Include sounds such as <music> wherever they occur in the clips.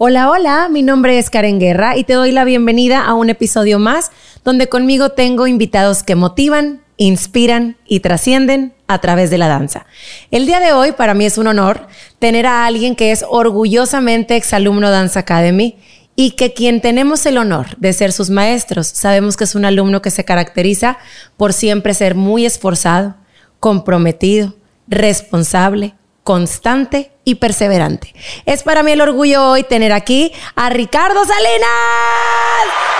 Hola, hola, mi nombre es Karen Guerra y te doy la bienvenida a un episodio más donde conmigo tengo invitados que motivan, inspiran y trascienden a través de la danza. El día de hoy para mí es un honor tener a alguien que es orgullosamente exalumno Dance Academy y que quien tenemos el honor de ser sus maestros, sabemos que es un alumno que se caracteriza por siempre ser muy esforzado, comprometido, responsable, constante y perseverante. Es para mí el orgullo hoy tener aquí a Ricardo Salinas.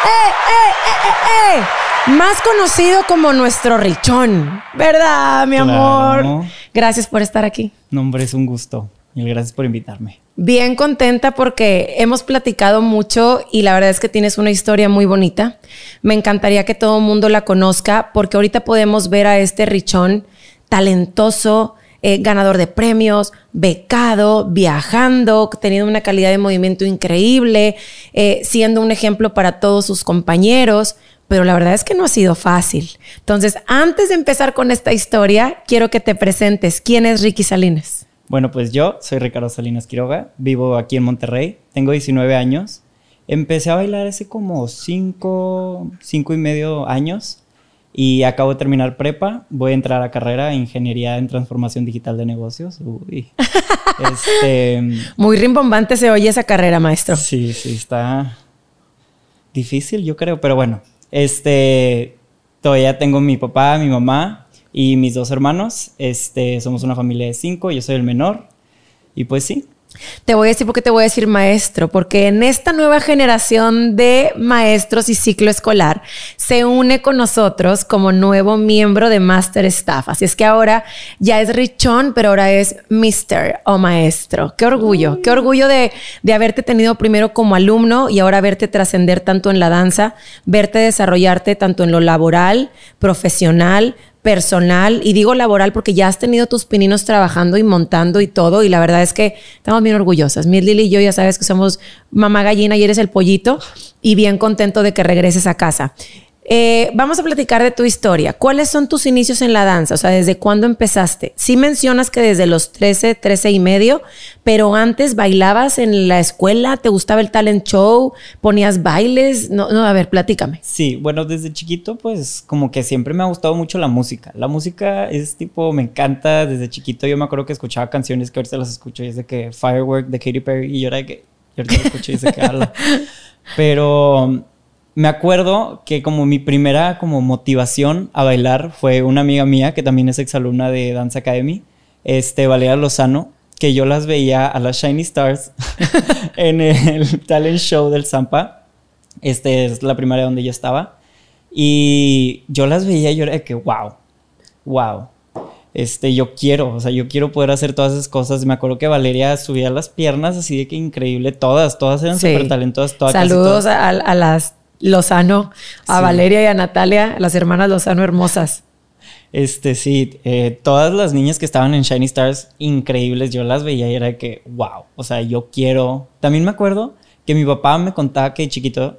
¡Eh, eh, eh, eh, eh! Más conocido como nuestro Richón, ¿verdad, mi amor? Gracias por estar aquí. No, hombre, es un gusto. Y gracias por invitarme. Bien contenta porque hemos platicado mucho y la verdad es que tienes una historia muy bonita. Me encantaría que todo el mundo la conozca porque ahorita podemos ver a este Richón talentoso, eh, ganador de premios, becado, viajando, teniendo una calidad de movimiento increíble, eh, siendo un ejemplo para todos sus compañeros. Pero la verdad es que no ha sido fácil. Entonces, antes de empezar con esta historia, quiero que te presentes. ¿Quién es Ricky Salinas? Bueno, pues yo soy Ricardo Salinas Quiroga, vivo aquí en Monterrey, tengo 19 años. Empecé a bailar hace como 5, 5 y medio años y acabo de terminar prepa, voy a entrar a carrera en Ingeniería en Transformación Digital de Negocios. Uy. <laughs> Este, Muy rimbombante se oye esa carrera, maestro. Sí, sí, está difícil, yo creo, pero bueno, este, todavía tengo mi papá, mi mamá y mis dos hermanos. Este, somos una familia de cinco, yo soy el menor. Y pues sí, te voy a decir por qué te voy a decir maestro, porque en esta nueva generación de maestros y ciclo escolar se une con nosotros como nuevo miembro de Master Staff. Así es que ahora ya es Richón, pero ahora es Mister o maestro. Qué orgullo, qué orgullo de, de haberte tenido primero como alumno y ahora verte trascender tanto en la danza, verte desarrollarte tanto en lo laboral, profesional, personal, y digo laboral porque ya has tenido tus pininos trabajando y montando y todo, y la verdad es que estamos bien orgullosas. Mir Lili y yo ya sabes que somos mamá gallina y eres el pollito, y bien contento de que regreses a casa. Eh, vamos a platicar de tu historia. ¿Cuáles son tus inicios en la danza? O sea, ¿desde cuándo empezaste? Sí mencionas que desde los 13, 13 y medio, pero antes bailabas en la escuela, ¿te gustaba el talent show? ¿Ponías bailes? No, no, a ver, platícame. Sí, bueno, desde chiquito, pues como que siempre me ha gustado mucho la música. La música es tipo, me encanta. Desde chiquito yo me acuerdo que escuchaba canciones que ahorita las escucho y es de que Firework de Katy Perry y yo era de que, yo ahorita escucho y es de que habla. <laughs> Pero me acuerdo que como mi primera como motivación a bailar fue una amiga mía que también es exalumna de Dance Academy, este Valeria Lozano, que yo las veía a las Shiny Stars <laughs> en el talent show del Zampa. Este es la primaria donde yo estaba. Y yo las veía y yo era de que, wow, wow. Este, yo quiero, o sea, yo quiero poder hacer todas esas cosas. Me acuerdo que Valeria subía las piernas así de que increíble, todas, todas eran súper talentosas. Todas, Saludos A, a, las Lozano, a Valeria y a Natalia, las hermanas Lozano hermosas. Este, sí, eh, todas las niñas que estaban en Shiny Stars, increíbles, yo las veía y era que, wow, o sea, yo quiero. También me acuerdo que mi papá me contaba que chiquito,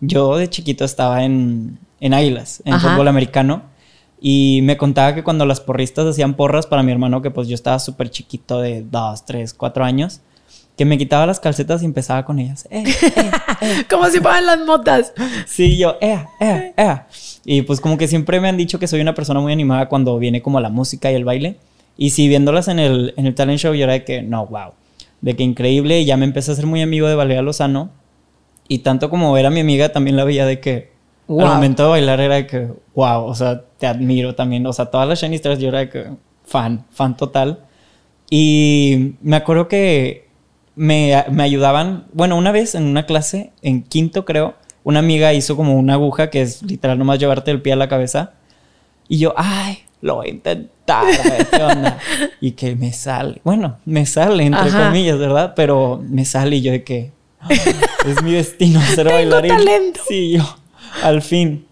yo de chiquito estaba en, en Águilas, en fútbol americano, y me contaba que cuando las porristas hacían porras para mi hermano, que pues yo estaba súper chiquito de dos, tres, cuatro años, que me quitaba las calcetas y empezaba con ellas. Eh, eh, eh. <laughs> como si fueran las motas. Sí, yo, eh, eh, eh. Y pues como que siempre me han dicho que soy una persona muy animada cuando viene como la música y el baile. Y si viéndolas en el, en el talent show, yo era de que, no, wow. De que increíble. Y ya me empecé a ser muy amigo de Valeria Lozano. Y tanto como era mi amiga, también la veía de que al momento de bailar era de que, wow, o sea, te admiro también. O sea, todas las Shiny Stars yo era de que, fan, fan total. Y me acuerdo que me, ayudaban. Bueno, una vez en una clase, en quinto creo, una amiga hizo como una aguja que es literal nomás llevarte el pie a la cabeza. Y yo, ay, lo voy a intentar, a ver qué onda. <laughs> y que me sale. Bueno, me sale, entre comillas, ¿verdad? Pero me sale y yo de que ah, es mi destino <laughs> ser bailarín. talento. Sí, yo, al fin.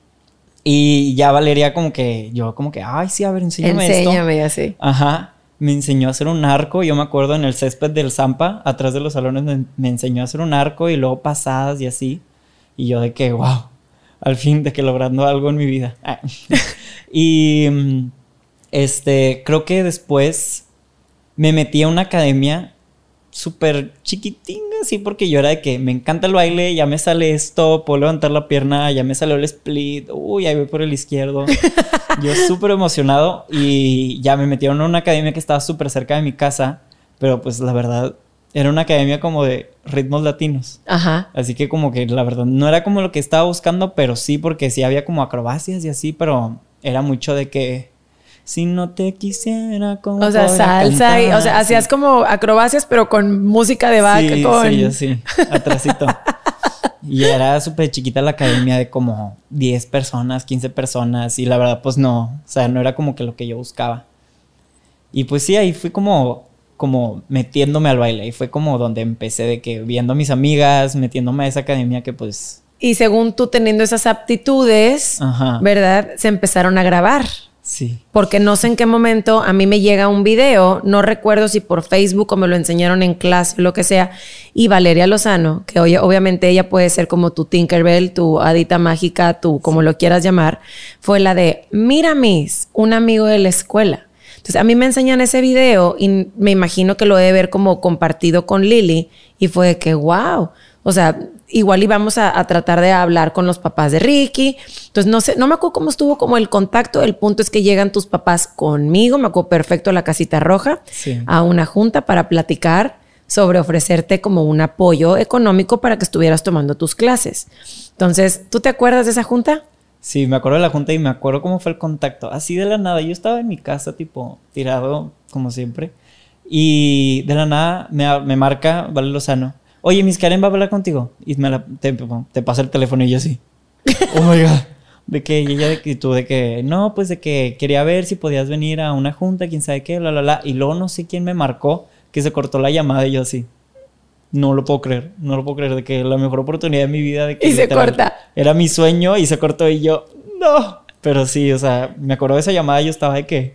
Y ya Valeria como que, yo como que, ay, sí, a ver, enséñame, enséñame así. Ajá me enseñó a hacer un arco. Yo me acuerdo en el césped del Zampa, atrás de los salones, me, enseñó a hacer un arco y luego pasadas y así. Y yo de que, wow, al fin de que logrando algo en mi vida. Ah. <laughs> y este, creo que después me metí a una academia súper chiquitín, así, porque yo era de que me encanta el baile, ya me sale esto, puedo levantar la pierna, ya me salió el split, uy, ahí voy por el izquierdo. <laughs> yo súper emocionado y ya me metieron a una academia que estaba súper cerca de mi casa, pero pues la verdad era una academia como de ritmos latinos. Ajá. Así que como que la verdad no era como lo que estaba buscando, pero sí, porque sí había como acrobacias y así, pero era mucho de que si no te quisiera como O sea, salsa y, o sea, hacías como acrobacias, pero con música de vaca, sí, con... Sí, yo sí, atrásito. <laughs> y era súper chiquita la academia de como 10 personas, 15 personas, y la verdad, pues no, o sea, no era como que lo que yo buscaba. Y pues sí, ahí fui como como metiéndome al baile. Y fue como donde empecé de que viendo a mis amigas, metiéndome a esa academia que pues... Y según tú teniendo esas aptitudes, ¿verdad? Se empezaron a grabar. Sí. Porque no sé en qué momento a mí me llega un video, no recuerdo si por Facebook o me lo enseñaron en clase, lo que sea, y Valeria Lozano, que oye, obviamente ella puede ser como tu Tinkerbell, tu hadita mágica, tu como lo quieras llamar, fue la de, mira Miss, un amigo de la escuela. Entonces, a mí me enseñan ese video y me imagino que lo he de ver como compartido con Lily y fue de que, wow. O sea, igual íbamos a, a, tratar de hablar con los papás de Ricky. Entonces, no sé, no me acuerdo cómo estuvo como el contacto. El punto es que llegan tus papás conmigo, me acuerdo perfecto a la casita roja, a una junta para platicar sobre ofrecerte como un apoyo económico para que estuvieras tomando tus clases. Entonces, ¿tú te acuerdas de esa junta? Sí, me acuerdo de la junta y me acuerdo cómo fue el contacto. Así de la nada. Yo estaba en mi casa, tipo, tirado, como siempre. Y de la nada me, me marca Vale Lozano. Oye, Miss Karen va a hablar contigo. Y me la, te, te, pasa el teléfono y yo así. Oh my God. De que ella, de que tú, de que no, pues de que quería ver si podías venir a una junta, quién sabe qué, la, la, la. Y luego no sé quién me marcó que se cortó la llamada y yo así no lo puedo creer, no lo puedo creer, de que la mejor oportunidad de mi vida de que... Y se corta. Era mi sueño y se cortó y yo, no. Pero sí, o sea, me acuerdo de esa llamada y yo estaba de que...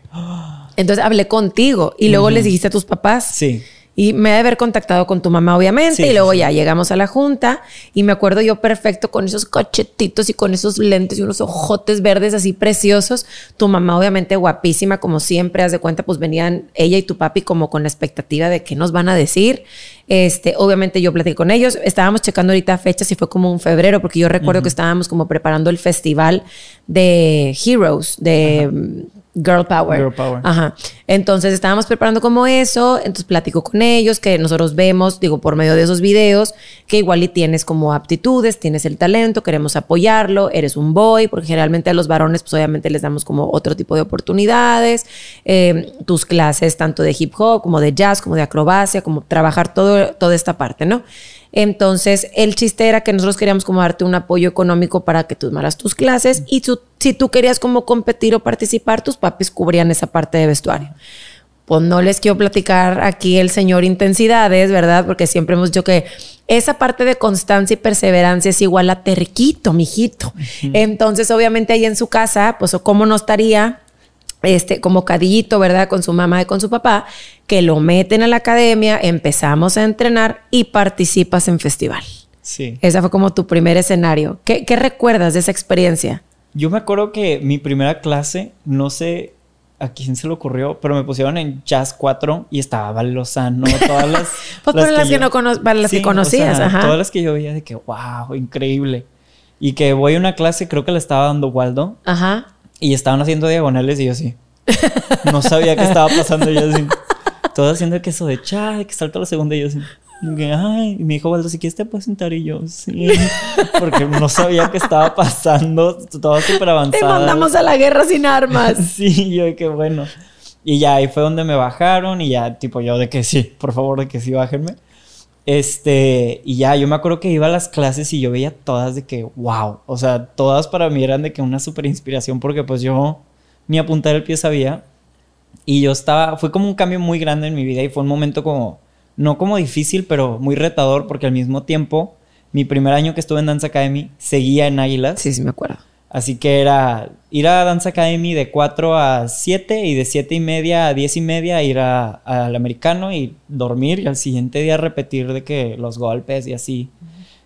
Entonces hablé contigo y luego les dijiste a tus papás. Sí. Y me de haber contactado con tu mamá, obviamente. y luego ya llegamos a la junta. Y me acuerdo yo perfecto con esos cochetitos y con esos lentes y unos ojotes verdes así preciosos. Tu mamá, obviamente, guapísima, como siempre, haz de cuenta, pues venían ella y tu papi como con la expectativa de qué nos van a decir. Este, obviamente yo platiqué con ellos. Estábamos checando ahorita fechas y fue como un febrero, porque yo recuerdo que estábamos como preparando el festival de Heroes, de. Girl Power. Girl Power. Ajá. Entonces estábamos preparando como eso, entonces platico con ellos, que nosotros vemos, digo, por medio de esos videos, que igual y tienes como aptitudes, tienes el talento, queremos apoyarlo, eres un boy, porque generalmente a los varones, pues obviamente les damos como otro tipo de oportunidades, eh, tus clases tanto de hip hop como de jazz, como de acrobacia, como trabajar todo, toda esta parte, ¿no? Entonces, el chiste era que nosotros queríamos como darte un apoyo económico para que tú tomaras tus clases y si tú querías como competir o participar, tus papis cubrían esa parte de vestuario. Pues no les quiero platicar aquí el señor intensidades, ¿verdad? Porque siempre hemos dicho que esa parte de constancia y perseverancia es igual a terquito, mijito. Entonces, obviamente ahí en su casa, pues cómo no estaría este, como cadillito, ¿verdad? Con su mamá y con su papá, que lo meten a la academia, empezamos a entrenar y participas en festival. Sí. Ese fue como tu primer escenario. ¿Qué, ¿Qué, recuerdas de esa experiencia? Yo me acuerdo que mi primera clase, no sé a quién se le ocurrió, pero me pusieron en Jazz 4 y estaba Val Lozano, <laughs> todas las... pues las, las, que, yo, no cono para las sí, que conocías, o sea, ajá. Todas las que yo veía de que, wow, increíble. Y que voy a una clase, creo que le estaba dando Waldo. Ajá. Y estaban haciendo diagonales y yo así. No sabía qué estaba pasando. Yo así. Todo haciendo que eso de cha, que salta la segunda y yo así. Y, ay, y me dijo Waldo, si quieres te puedes sentar y yo, sí. Porque no sabía qué estaba pasando. Todo súper avanzado. Te mandamos a la guerra sin armas. <laughs> sí, yo que bueno. Y ya ahí fue donde me bajaron y ya tipo yo de que sí, por favor, de que sí, bájenme. Este, y ya, yo me acuerdo que iba a las clases y yo veía todas de que, wow, o sea, todas para mí eran de que una súper inspiración porque pues yo ni apuntar el pie sabía. Y yo estaba, fue como un cambio muy grande en mi vida y fue un momento como, no como difícil, pero muy retador porque al mismo tiempo, mi primer año que estuve en Dance Academy, seguía en Águilas. Sí, sí, me acuerdo. Así que era ir a Dance Academy de 4 a 7 y de 7 y media a 10 y media ir al americano y dormir y al siguiente día repetir de que los golpes y así.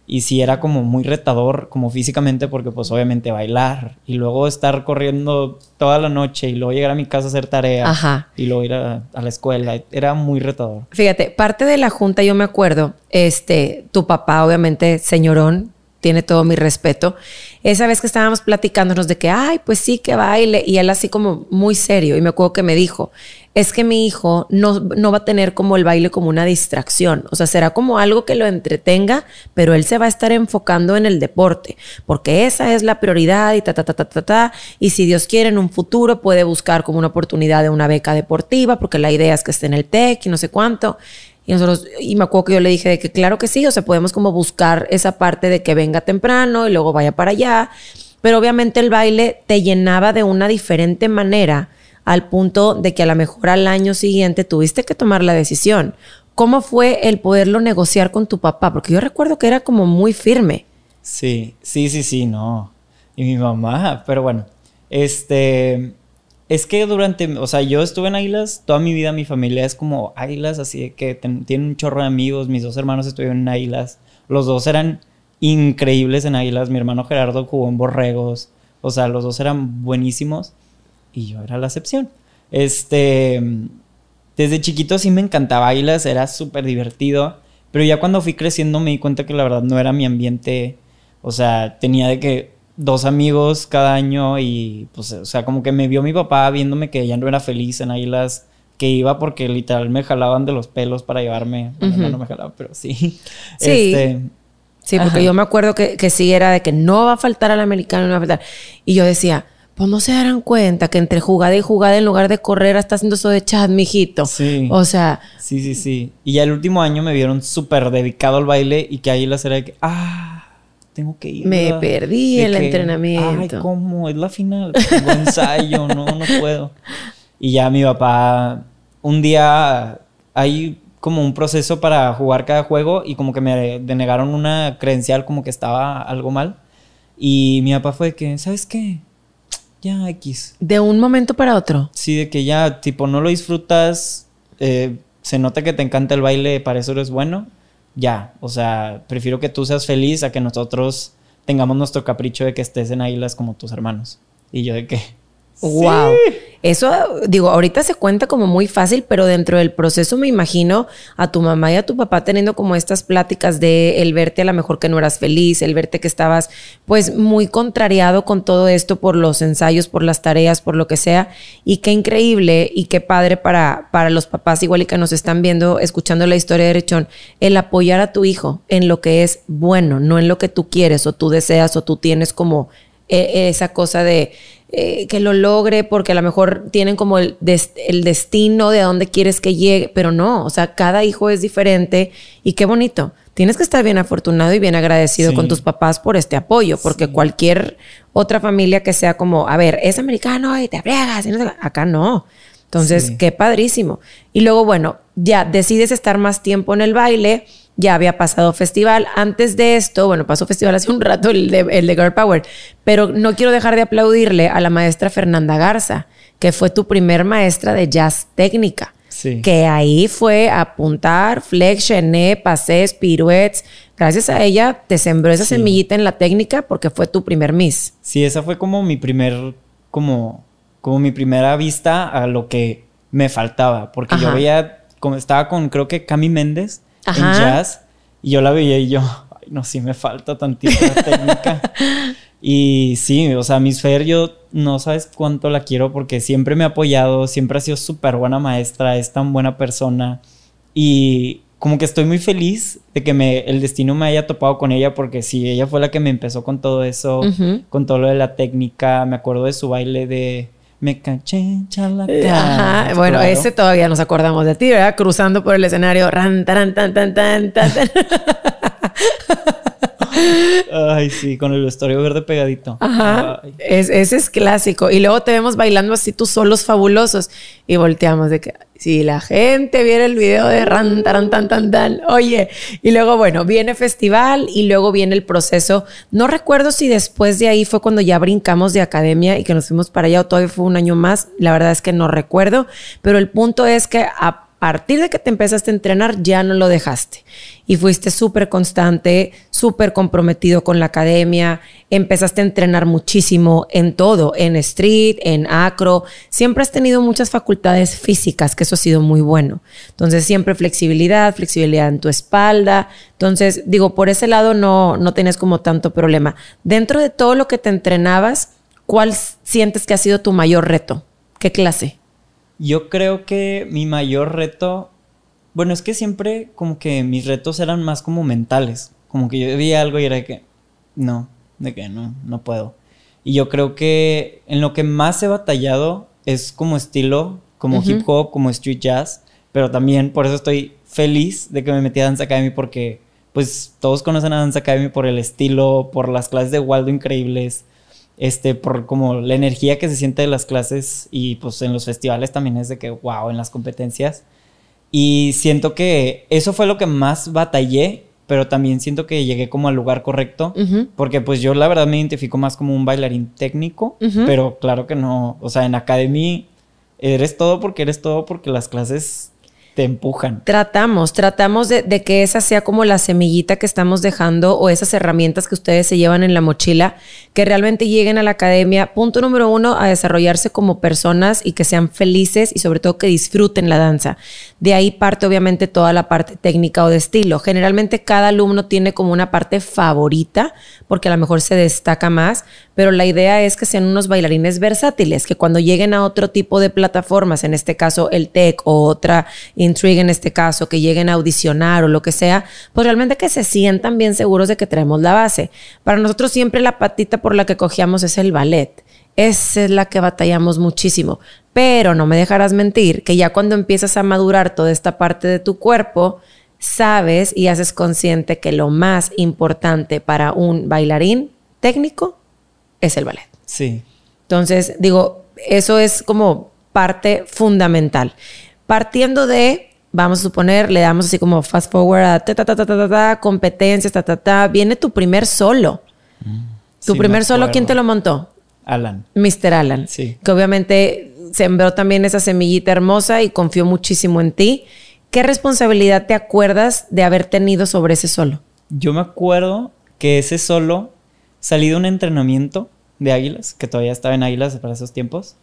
Y sí era como muy retador, como físicamente, porque pues obviamente bailar y luego estar corriendo toda la noche y luego llegar a mi casa a hacer tareas Ajá. y luego ir a, a la escuela. Era muy retador. Fíjate, parte de la junta, yo me acuerdo, este, tu papá, obviamente, señorón, tiene todo mi respeto. Esa vez que estábamos platicándonos de que, ay, pues sí, que baile, y él así como muy serio, y me acuerdo que me dijo, es que mi hijo no, no va a tener como el baile como una distracción, o sea, será como algo que lo entretenga, pero él se va a estar enfocando en el deporte, porque esa es la prioridad y ta, ta, ta, ta, ta, ta, y si Dios quiere en un futuro puede buscar como una oportunidad de una beca deportiva, porque la idea es que esté en el TEC y no sé cuánto. Y nosotros, y me acuerdo que yo le dije de que claro que sí, o sea, podemos como buscar esa parte de que venga temprano y luego vaya para allá. Pero obviamente el baile te llenaba de una diferente manera al punto de que a lo mejor al año siguiente tuviste que tomar la decisión. ¿Cómo fue el poderlo negociar con tu papá? Porque yo recuerdo que era como muy firme. Sí, sí, sí, sí, no. Y mi mamá, pero bueno, este, es que durante, o sea, yo estuve en Águilas, toda mi vida mi familia es como Águilas, así que ten- tienen un chorro de amigos, mis dos hermanos estuvieron en Águilas, los dos eran increíbles en Águilas, mi hermano Gerardo jugó en Borregos, o sea, los dos eran buenísimos y yo era la excepción. Este, desde chiquito sí me encantaba Águilas, era súper divertido, pero ya cuando fui creciendo me di cuenta que la verdad no era mi ambiente, o sea, tenía de que dos amigos cada año y pues, o sea, como que me vio mi papá viéndome que ya no era feliz en Águilas, que iba porque literal me jalaban de los pelos para llevarme, bueno, no, no me jalaban, pero sí. <laughs> Sí. Este, Sí, porque Ajá. yo me acuerdo que, que sí era de que no va a faltar al americano, no va a faltar. Y yo decía, pues no se darán cuenta que entre jugada y jugada, en lugar de correr, está haciendo eso de chat, mijito. Sí. O sea, Sí, sí, sí. Y ya el último año me vieron súper dedicado al baile y que ahí la era de que, ah, tengo que ir. Me ¿verdad?". perdí De el que, entrenamiento. Ay, ¿cómo? Es la final. <laughs> Tengo ensayo, no, no puedo. Y ya mi papá, un día hay como un proceso para jugar cada juego y como que me denegaron una credencial como que estaba algo mal. Y mi papá fue de que, ¿sabes qué? Ya, X. de un momento para otro. Sí, de que ya, tipo, no lo disfrutas, eh, se nota que te encanta el baile, para eso eres bueno, ya. O sea, prefiero que tú seas feliz a que nosotros tengamos nuestro capricho de que estés en Águilas como tus hermanos. Y yo de que... Wow. Eso, digo, ahorita se cuenta como muy fácil, pero dentro del proceso me imagino a tu mamá y a tu papá teniendo como estas pláticas de el verte a lo mejor que no eras feliz, el verte que estabas pues muy contrariado con todo esto por los ensayos, por las tareas, por lo que sea. Y qué increíble y qué padre para, para los papás igual y que nos están viendo, escuchando la historia de Rechón, el apoyar a tu hijo en lo que es bueno, no en lo que tú quieres o tú deseas o tú tienes como eh, esa cosa de eh, que lo logre porque a lo mejor tienen como el, des- el destino de a dónde quieres que llegue, pero no, o sea, cada hijo es diferente y qué bonito. Tienes que estar bien afortunado y bien agradecido Sí. con tus papás por este apoyo, porque cualquier otra familia que sea como, a ver, es americano y te qué", acá no. Entonces, Sí. qué padrísimo. Y luego, bueno, ya decides estar más tiempo en el baile, ya había pasado festival. Antes de esto, bueno, pasó festival hace un rato, el de, el de Girl Power, pero no quiero dejar de aplaudirle a la maestra Fernanda Garza, que fue tu primer maestra de jazz técnica. Sí. Que ahí fue apuntar, flex, chené, pasés, piruetes. Gracias a ella te sembró esa Sí. semillita en la técnica porque fue tu primer miss. Sí, esa fue como mi primer, como, como mi primera vista a lo que me faltaba. Porque yo veía, como estaba con, creo que Cami Méndez Ajá. en jazz. Y yo la veía y yo, ay, no, sí me falta tantita técnica. <laughs> Y sí, o sea, Miss Fer, yo no sabes cuánto la quiero porque siempre me ha apoyado, siempre ha sido súper buena maestra, es tan buena persona. Y como que estoy muy feliz de que me, el destino me haya topado con ella porque sí, ella fue la que me empezó con todo eso, Ujú. con todo lo de la técnica. Me acuerdo de su baile de Me caché, chalacá. Ajá, bueno, Claro. ese todavía nos acordamos de ti, ¿verdad? Cruzando por el escenario, ran, taran, tan, tan, tan, tan, tan. <laughs> Ay, sí, con el vestuario verde pegadito. Ajá, es, ese es clásico. Y luego te vemos bailando así tus solos fabulosos y volteamos de que si la gente viera el video de ran, taran, tan, tan, tan, oye. Y luego, bueno, viene festival y luego viene el proceso. No recuerdo si después de ahí fue cuando ya brincamos de academia y que nos fuimos para allá o todavía fue un año más. La verdad es que no recuerdo, pero el punto es que a partir de que te empezaste a entrenar ya no lo dejaste. Y fuiste súper constante, súper comprometido con la academia, empezaste a entrenar muchísimo en todo, en street, en acro, siempre has tenido muchas facultades físicas, que eso ha sido muy bueno. Entonces, siempre flexibilidad, flexibilidad en tu espalda. Entonces, digo, por ese lado no, no tienes como tanto problema. Dentro de todo lo que te entrenabas, ¿cuál sientes que ha sido tu mayor reto? ¿Qué clase? Yo creo que mi mayor reto, bueno, es que siempre como que mis retos eran más como mentales, como que yo veía algo y era de que, no, de que no, no puedo. Y yo creo que en lo que más he batallado es como estilo, como hip hop, como street jazz, pero también por eso estoy feliz de que me metí a Dance Academy porque pues todos conocen a Dance Academy por el estilo, por las clases de Waldo increíbles, este, por como la energía que se siente de las clases y pues en los festivales también es de que, wow, en las competencias. Y siento que eso fue lo que más batallé, pero también siento que llegué como al lugar correcto, porque pues yo la verdad me identifico más como un bailarín técnico, pero claro que no, o sea, en Academy eres todo porque eres todo porque las clases te empujan. Tratamos, tratamos de, que esa sea como la semillita que estamos dejando o esas herramientas que ustedes se llevan en la mochila, que realmente lleguen a la academia, punto número uno, a desarrollarse como personas y que sean felices y sobre todo que disfruten la danza. De ahí parte obviamente toda la parte técnica o de estilo. Generalmente cada alumno tiene como una parte favorita porque a lo mejor se destaca más, pero la idea es que sean unos bailarines versátiles, que cuando lleguen a otro tipo de plataformas, en este caso el TEC o otra Intrigue en este caso, que lleguen a audicionar o lo que sea, pues realmente que se sientan bien seguros de que traemos la base. Para nosotros siempre la patita por la que cogíamos es el ballet. Esa es la que batallamos muchísimo. Pero no me dejarás mentir que ya cuando empiezas a madurar toda esta parte de tu cuerpo, sabes y haces consciente que lo más importante para un bailarín técnico es el ballet. Sí. Entonces, digo, eso es como parte fundamental. Partiendo de, vamos a suponer, le damos así como fast forward a ta, ta, ta, ta, ta, ta competencias, ta, ta, ta, viene tu primer solo. Mm. tu primer solo, ¿quién te lo montó? Alan. Mr. Alan. Sí. Que obviamente sembró también esa semillita hermosa y confió muchísimo en ti. ¿Qué responsabilidad te acuerdas de haber tenido sobre ese solo? Yo me acuerdo que ese solo salí de un entrenamiento de águilas, que todavía estaba en águilas para esos tiempos.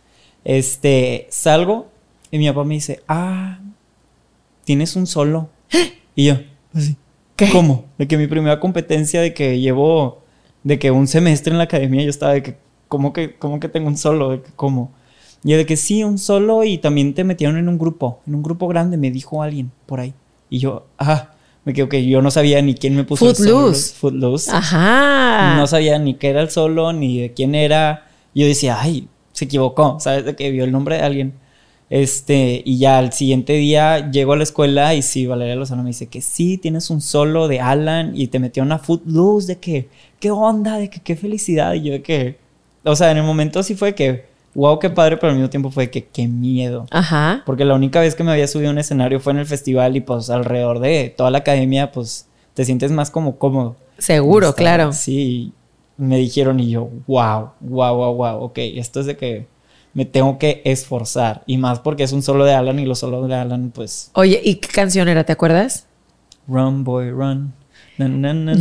Este, salgo y mi papá me dice, ah, tienes un solo. <gasps> Y yo, así, ¿cómo? De que mi primera competencia, de que llevo, de que un semestre en la academia, yo estaba de que, ¿cómo que, cómo que tengo un solo? De que, ¿cómo? Y de que sí, un solo y también te metieron en un grupo, en un grupo grande, me dijo alguien por ahí. Y yo, ah, me quedo que yo no sabía ni quién me puso Footloose. el solo. Footloose. Ajá. No sabía ni qué era el solo, ni de quién era. Yo decía, ay, se equivocó, ¿sabes? De que vio el nombre de alguien. Este, y ya al siguiente día llego a la escuela y sí, Valeria Lozano me dice que sí, tienes un solo de Alan y te metió una footloose de que, qué onda, de que qué felicidad. Y yo de que, o sea, en el momento sí fue que, wow, qué padre, pero al mismo tiempo fue que qué miedo. Ajá. Porque la única vez que me había subido a un escenario fue en el festival y pues alrededor de toda la academia, pues te sientes más como cómodo. Seguro, claro. Sí, me dijeron y yo, wow, wow, wow, wow, ok, esto es de que me tengo que esforzar. Y más porque es un solo de Alan y los solos de Alan, pues. Oye, ¿y qué canción era? ¿Te acuerdas? Run, boy, run.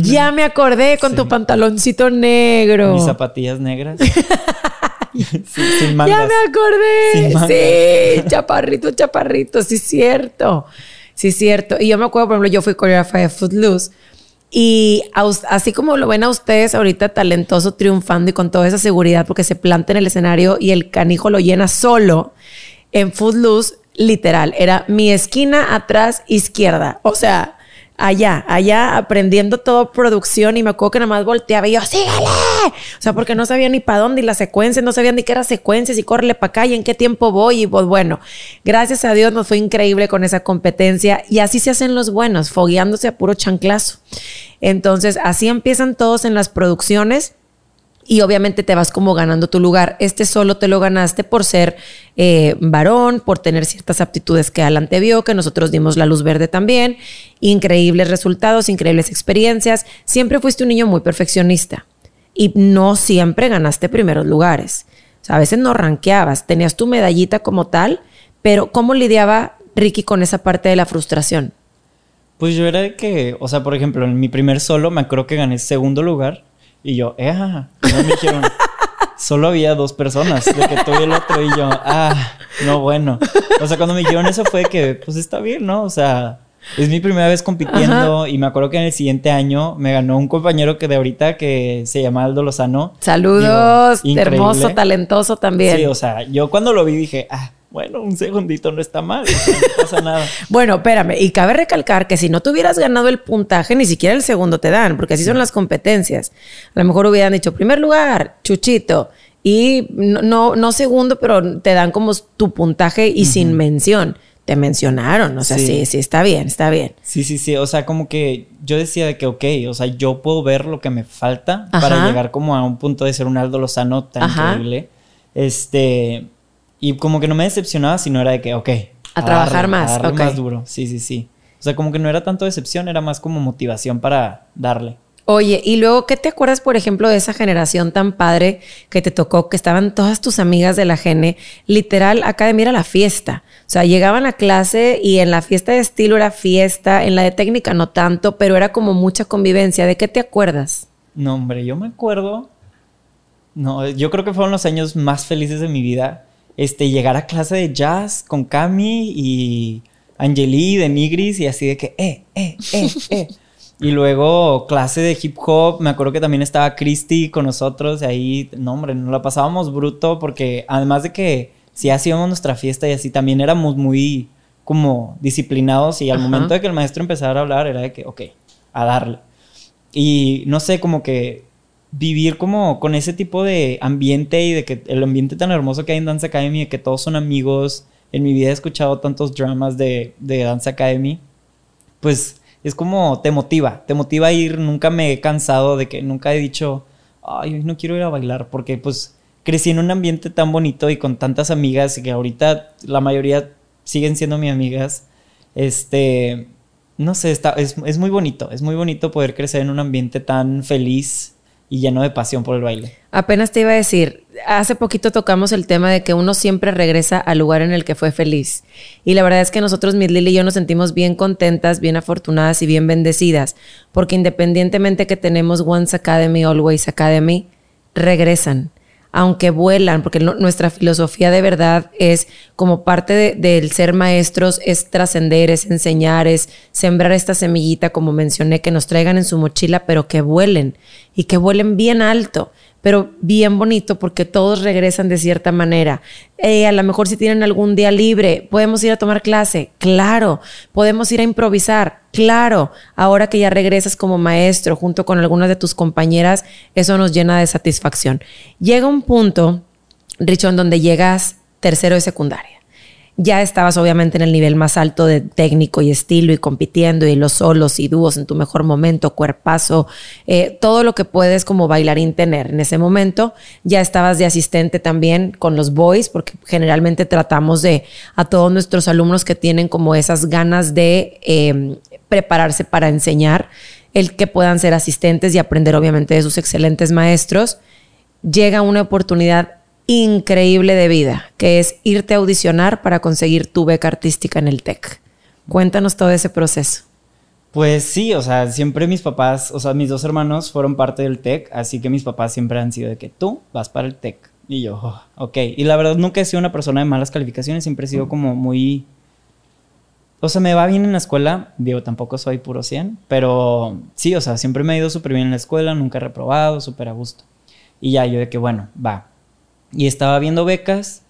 ya me acordé con tu pantaloncito negro. Mis zapatillas negras. <laughs> <laughs> sin mangas. Ya me acordé. Sí, chaparrito, chaparrito. Sí, cierto. Sí, cierto. Y yo me acuerdo, por ejemplo, yo fui coreógrafa de Footloose y así como lo ven a ustedes ahorita talentoso, triunfando y con toda esa seguridad porque se planta en el escenario y el canijo lo llena solo, en Footloose, literal, era mi esquina atrás izquierda. O sea, allá, allá aprendiendo todo producción y me acuerdo que nada más volteaba y yo, sígale. O sea, porque no sabía ni para dónde y la secuencia, no sabía ni qué era secuencias y córrele para acá y en qué tiempo voy. Y pues bueno, gracias a Dios nos fue increíble con esa competencia y así se hacen los buenos, fogueándose a puro chanclazo. Entonces, así empiezan todos en las producciones y obviamente te vas como ganando tu lugar. Este solo te lo ganaste por ser eh, varón, por tener ciertas aptitudes que Alan te vio, que nosotros dimos la luz verde también. Increíbles resultados, increíbles experiencias. Siempre fuiste un niño muy perfeccionista y no siempre ganaste primeros lugares. a veces no ranqueabas, tenías tu medallita como tal, pero ¿cómo lidiaba Ricky con esa parte de la frustración? Pues yo era de que, o sea, por ejemplo, en mi primer solo me acuerdo que gané segundo lugar y yo, eh, no me dijeron, <laughs> solo había dos personas, de que tú y el otro y yo, ah, no, bueno. O sea, cuando me dijeron eso fue que, pues está bien, ¿no? O sea, es mi primera vez compitiendo y me acuerdo que en el siguiente año me ganó un compañero que de ahorita que se llama Aldo Lozano. Saludos, hermoso, talentoso también. Sí, o sea, yo cuando lo vi dije, ah, bueno, un segundito no está mal, no pasa nada. <laughs> bueno, espérame, y cabe recalcar que si no te hubieras ganado el puntaje, ni siquiera el segundo te dan, porque así son las competencias. A lo mejor hubieran dicho primer lugar, Chuchito, y no, no, segundo, pero te dan como tu puntaje y sin mención. Te mencionaron, o sea, sí. sí, está bien, está bien. Sí, sí, sí, o sea, como que yo decía de que, ok, o sea, yo puedo ver lo que me falta para llegar como a un punto de ser un Aldo Lozano tan increíble. Este, y como que no me decepcionaba, sino era de que, ok. A, trabajar más. A más duro. Sí, sí, sí. O sea, como que no era tanto decepción, era más como motivación para darle. Oye, y luego, ¿qué te acuerdas, por ejemplo, de esa generación tan padre que te tocó, que estaban todas tus amigas de la gene, literal, acá de mira la fiesta? O sea, llegaban a clase y en la fiesta de estilo era fiesta, en la de técnica no tanto, pero era como mucha convivencia. ¿De qué te acuerdas? No, hombre, yo me acuerdo. No, yo creo que fueron los años más felices de mi vida este, llegar a clase de jazz con Cami y Angeli de Nigris y así de que, eh, eh, eh, eh. <laughs> Y luego clase de hip hop, me acuerdo que también estaba Christy con nosotros y ahí, no hombre, nos la pasábamos bruto porque además de que si hacíamos nuestra fiesta y así, también éramos muy como disciplinados y al momento de que el maestro empezara a hablar era de que, ok, a darle. Y no sé, como que vivir como con ese tipo de ambiente y de que el ambiente tan hermoso que hay en Dance Academy, de que todos son amigos. En mi vida he escuchado tantos dramas de, de Dance Academy. Pues es como te motiva, te motiva a ir. Nunca me he cansado de que nunca he dicho, ay, no quiero ir a bailar, porque pues crecí en un ambiente tan bonito y con tantas amigas y que ahorita la mayoría siguen siendo mis amigas. Este, no sé, está, es, es muy bonito, es muy bonito poder crecer en un ambiente tan feliz y lleno de pasión por el baile. Apenas te iba a decir, hace poquito tocamos el tema de que uno siempre regresa al lugar en el que fue feliz. Y la verdad es que nosotros, Miss Lily y yo, nos sentimos bien contentas, bien afortunadas y bien bendecidas, porque independientemente que tenemos Once Academy, Always Academy, regresan aunque vuelan, porque nuestra filosofía de verdad es como parte del ser maestros, es trascender, es enseñar, es sembrar esta semillita, como mencioné, que nos traigan en su mochila, pero que vuelen y que vuelen bien alto pero bien bonito porque todos regresan de cierta manera. Eh, a lo mejor si tienen algún día libre, podemos ir a tomar clase, claro. Podemos ir a improvisar, claro. Ahora que ya regresas como maestro junto con algunas de tus compañeras, eso nos llena de satisfacción. Llega un punto, Richo, en donde llegas tercero de secundaria ya estabas obviamente en el nivel más alto de técnico y estilo y compitiendo y los solos y dúos en tu mejor momento, cuerpazo, eh, todo lo que puedes como bailarín tener en ese momento. Ya estabas de asistente también con los boys, porque generalmente tratamos de a todos nuestros alumnos que tienen como esas ganas de em, prepararse para enseñar, el que puedan ser asistentes y aprender obviamente de sus excelentes maestros. Llega una oportunidad increíble de vida, que es irte a audicionar para conseguir tu beca artística en el TEC. Cuéntanos todo ese proceso. Pues sí, o sea, siempre mis papás, o sea, mis dos hermanos fueron parte del TEC, así que mis papás siempre han sido de que tú vas para el TEC. Y yo, oh, ok. Y la verdad nunca he sido una persona de malas calificaciones, siempre he sido como muy... O sea, me va bien en la escuela, digo, tampoco soy puro 100, pero sí, o sea, siempre me ha ido súper bien en la escuela, nunca he reprobado, súper a gusto. Y ya yo de que, bueno, va, y estaba viendo becas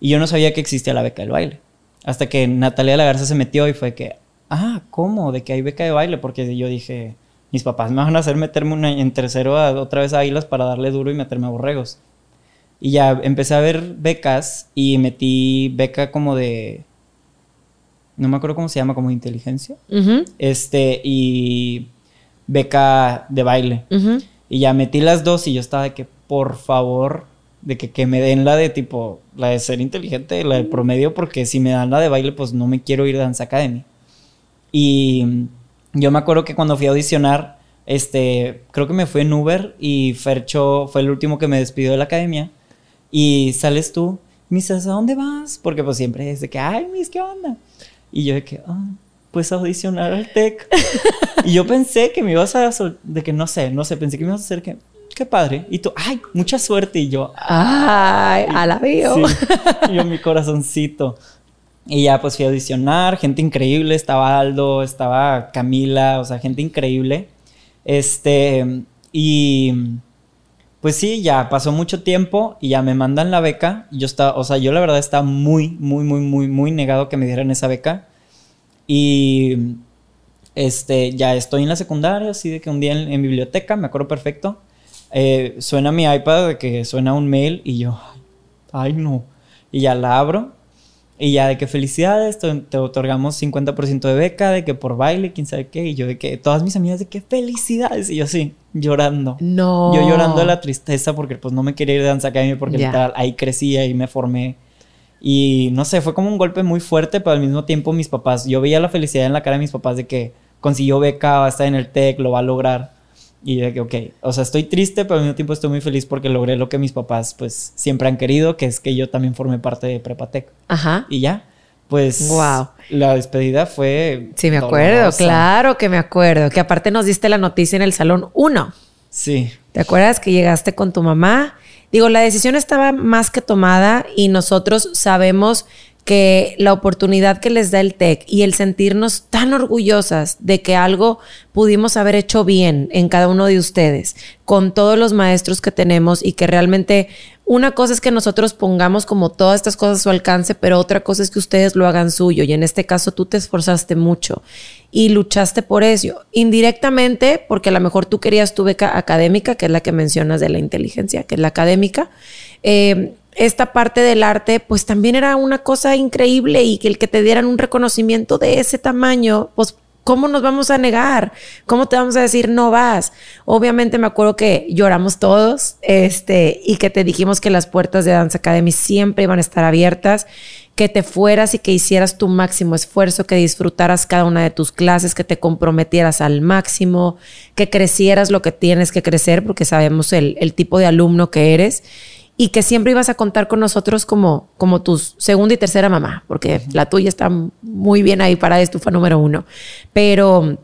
y yo no sabía que existía la beca del baile. Hasta que Natalia Lagarza se metió y fue que, ah, ¿cómo? De que hay beca de baile, porque yo dije, mis papás me van a hacer meterme en tercero otra vez a Águilas para darle duro y meterme a borregos. Y ya empecé a ver becas y metí beca como de. No me acuerdo cómo se llama, como de inteligencia. Este, y beca de baile. Y ya metí las dos y yo estaba de que, por favor, de que, que, me den la de tipo, la de ser inteligente, la de promedio, porque si me dan la de baile, pues no me quiero ir a Dance Academy. Y yo me acuerdo que cuando fui a audicionar, este, creo que me fui en Uber y Fercho fue el último que me despidió de la academia. Y sales tú, dices, ¿a dónde vas? Porque pues siempre es de que, ay, mis, ¿qué onda? Y yo de que, ah. pues audicionar al TEC. <laughs> y yo pensé que me ibas a, de que no sé, no sé, pensé que me ibas a hacer que, qué padre. Y tú, ay, mucha suerte. Y yo, ay, a la vio. <laughs> Y yo, mi corazoncito. Y ya pues fui a audicionar, gente increíble, estaba Aldo, estaba Camila, o sea, gente increíble. Este, y pues sí, ya pasó mucho tiempo y ya me mandan la beca. Y yo estaba, o sea, yo la verdad estaba muy, muy, muy, muy, muy negado que me dieran esa beca. Y este, ya estoy en la secundaria, así de que un día en, biblioteca, me acuerdo perfecto, eh, suena mi iPad de que suena un mail y yo, ay no. Y ya la abro y ya de que felicidades, te, otorgamos 50% de beca, de que por baile, quién sabe qué. Y yo de que todas mis amigas de que felicidades. Y yo sí, llorando. No. Yo llorando de la tristeza porque pues no me quería ir de Dance Academy porque literal ahí crecí, ahí me formé. Y no sé, fue como un golpe muy fuerte, pero al mismo tiempo mis papás, yo veía la felicidad en la cara de mis papás de que consiguió beca, va a estar en el TEC, lo va a lograr. Y de que, ok, o sea, estoy triste, pero al mismo tiempo estoy muy feliz porque logré lo que mis papás, pues, siempre han querido, que es que yo también formé parte de Prepatec. Ajá. Y ya, pues, wow. la despedida fue... Sí, me acuerdo, claro que me acuerdo. Que aparte nos diste la noticia en el salón 1. Sí. ¿Te acuerdas que llegaste con tu mamá? Digo, la decisión estaba más que tomada y nosotros sabemos que la oportunidad que les da el TEC y el sentirnos tan orgullosas de que algo pudimos haber hecho bien en cada uno de ustedes, con todos los maestros que tenemos y que realmente una cosa es que nosotros pongamos como todas estas cosas a su alcance, pero otra cosa es que ustedes lo hagan suyo y en este caso tú te esforzaste mucho y luchaste por eso, indirectamente porque a lo mejor tú querías tu beca académica, que es la que mencionas de la inteligencia, que es la académica. Eh, esta parte del arte, pues también era una cosa increíble y que el que te dieran un reconocimiento de ese tamaño, pues ¿cómo nos vamos a negar? ¿Cómo te vamos a decir no vas? Obviamente me acuerdo que lloramos todos, este, y que te dijimos que las puertas de Dance Academy siempre iban a estar abiertas, que te fueras y que hicieras tu máximo esfuerzo, que disfrutaras cada una de tus clases, que te comprometieras al máximo, que crecieras lo que tienes que crecer, porque sabemos el, el tipo de alumno que eres y que siempre ibas a contar con nosotros como, como tu segunda y tercera mamá, porque la tuya está muy bien ahí para estufa número uno. Pero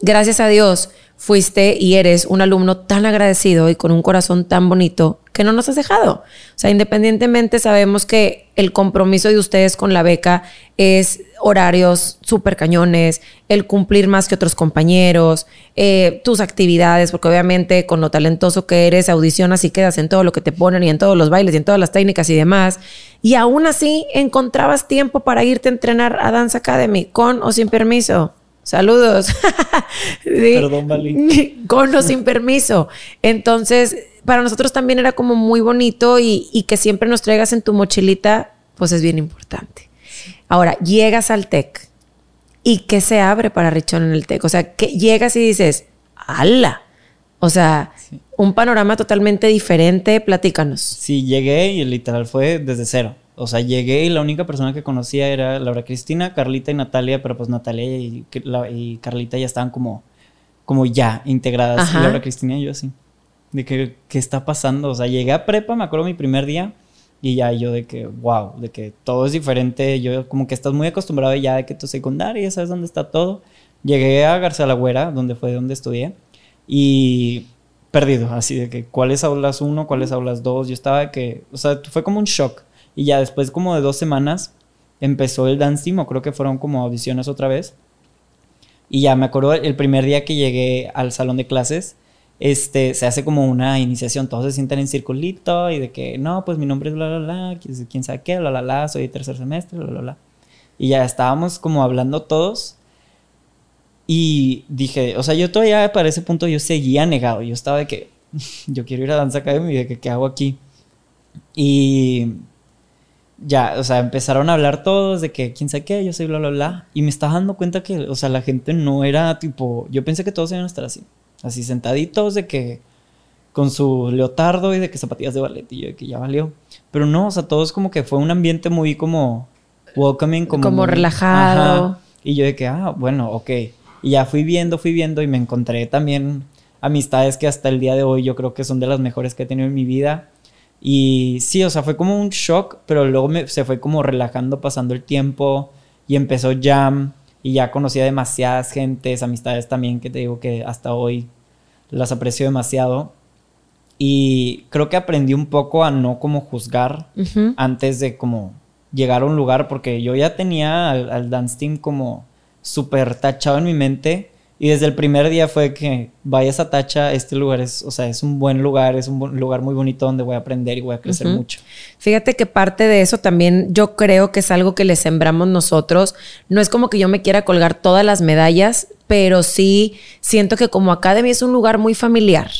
gracias a Dios fuiste y eres un alumno tan agradecido y con un corazón tan bonito que no nos has dejado. O sea, independientemente sabemos que el compromiso de ustedes con la beca es horarios súper cañones, el cumplir más que otros compañeros, eh, tus actividades, porque obviamente con lo talentoso que eres, audicionas y quedas en todo lo que te ponen y en todos los bailes y en todas las técnicas y demás. Y aún así encontrabas tiempo para irte a entrenar a Dance Academy, con o sin permiso. Saludos. <laughs> Perdón, Vali. <laughs> Con o sin permiso. Entonces, para nosotros también era como muy bonito y, que siempre nos traigas en tu mochilita, pues es bien importante. Ahora, llegas al TEC y ¿qué se abre para Richón en el TEC? O sea, que llegas y dices, ¡hala! O sea, un panorama totalmente diferente, platícanos. Sí, llegué y literal fue desde cero. O sea, llegué y la única persona que conocía era Laura Cristina, Carlita y Natalia, pero pues Natalia y, Carlita ya estaban como, como ya integradas. Laura Cristina y yo sí de que, ¿qué está pasando? O sea, llegué a prepa, me acuerdo mi primer día, y ya yo de que, wow, de que todo es diferente. Yo como que estás muy acostumbrado ya de que tu secundaria, sabes dónde está todo. Llegué a García la Güera, donde fue donde estudié, y perdido, así de que cuáles aulas uno, cuáles aulas dos. Yo estaba de que, o sea, fue como un shock. Y ya después como de dos semanas empezó el dance team, o creo que fueron como audiciones otra vez. Y ya me acuerdo el primer día que llegué al salón de clases, este, se hace como una iniciación, todos se sientan en circulito y de que, no, pues mi nombre es bla, bla, quién sabe qué, bla, soy de tercer semestre, bla. Y ya estábamos como hablando todos y dije, o sea, yo todavía para ese punto yo seguía negado, yo estaba de que, <laughs> yo quiero ir a Danza Academy de que, ¿qué hago aquí? Y ya, o sea, empezaron a hablar todos de que quién sabe qué, yo soy bla, bla, bla. Y me estaba dando cuenta que, o sea, la gente no era tipo, yo pensé que todos iban a estar así así sentaditos de que con su leotardo y de que zapatillas de ballet y de que ya valió. Pero no, o sea, todos como que fue un ambiente muy como welcoming, como, como relajado. Y yo de que, ah, bueno, ok. Y ya fui viendo, fui viendo y me encontré también amistades que hasta el día de hoy yo creo que son de las mejores que he tenido en mi vida. Y sí, o sea, fue como un shock, pero luego se fue como relajando, pasando el tiempo y empezó Jam y ya conocía demasiadas gentes, amistades también que te digo que hasta hoy las aprecio demasiado. Y creo que aprendí un poco a no como juzgar antes de como llegar a un lugar, porque yo ya tenía al, al dance team como súper tachado en mi mente y desde el primer día fue que vayas a Tacha, este lugar es, o sea, es un buen lugar, es un lugar muy bonito donde voy a aprender y voy a crecer mucho. Fíjate que parte de eso también yo creo que es algo que le sembramos nosotros. No es como que yo me quiera colgar todas las medallas, pero sí siento que como Academy es un lugar muy familiar,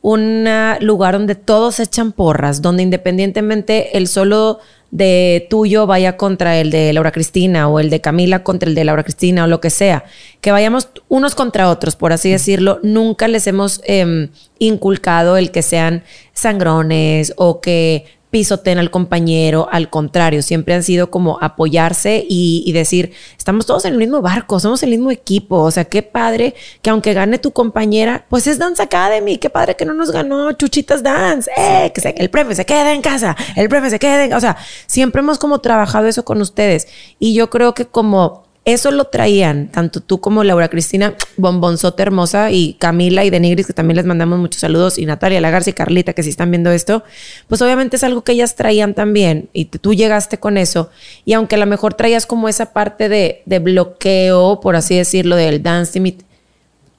un lugar donde todos echan porras, donde independientemente el solo de tuyo vaya contra el de Laura Cristina o el de Camila contra el de Laura Cristina o lo que sea, que vayamos unos contra otros, por así decirlo, nunca les hemos em, inculcado el que sean sangrones o que pisoten al compañero, al contrario, siempre han sido como apoyarse y, decir, estamos todos en el mismo barco, somos el mismo equipo, o sea, qué padre que aunque gane tu compañera, pues es Dance Academy, qué padre que no nos ganó Chuchitas Dance, eh, que el profe se quede en casa, el profe se quede, o sea, siempre hemos como trabajado eso con ustedes. Y yo creo que como eso lo traían tanto tú como Laura Cristina, Bombonzote Hermosa y Camila y Denigris, que también les mandamos muchos saludos, y Natalia Lagarza y Carlita, que si están viendo esto, pues obviamente es algo que ellas traían también y tú llegaste con eso. Y aunque a lo mejor traías como esa parte de, de bloqueo, por así decirlo, del dance team,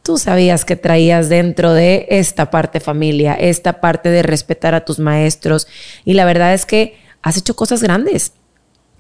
tú sabías que traías dentro de esta parte familia, esta parte de respetar a tus maestros. Y la verdad es que has hecho cosas grandes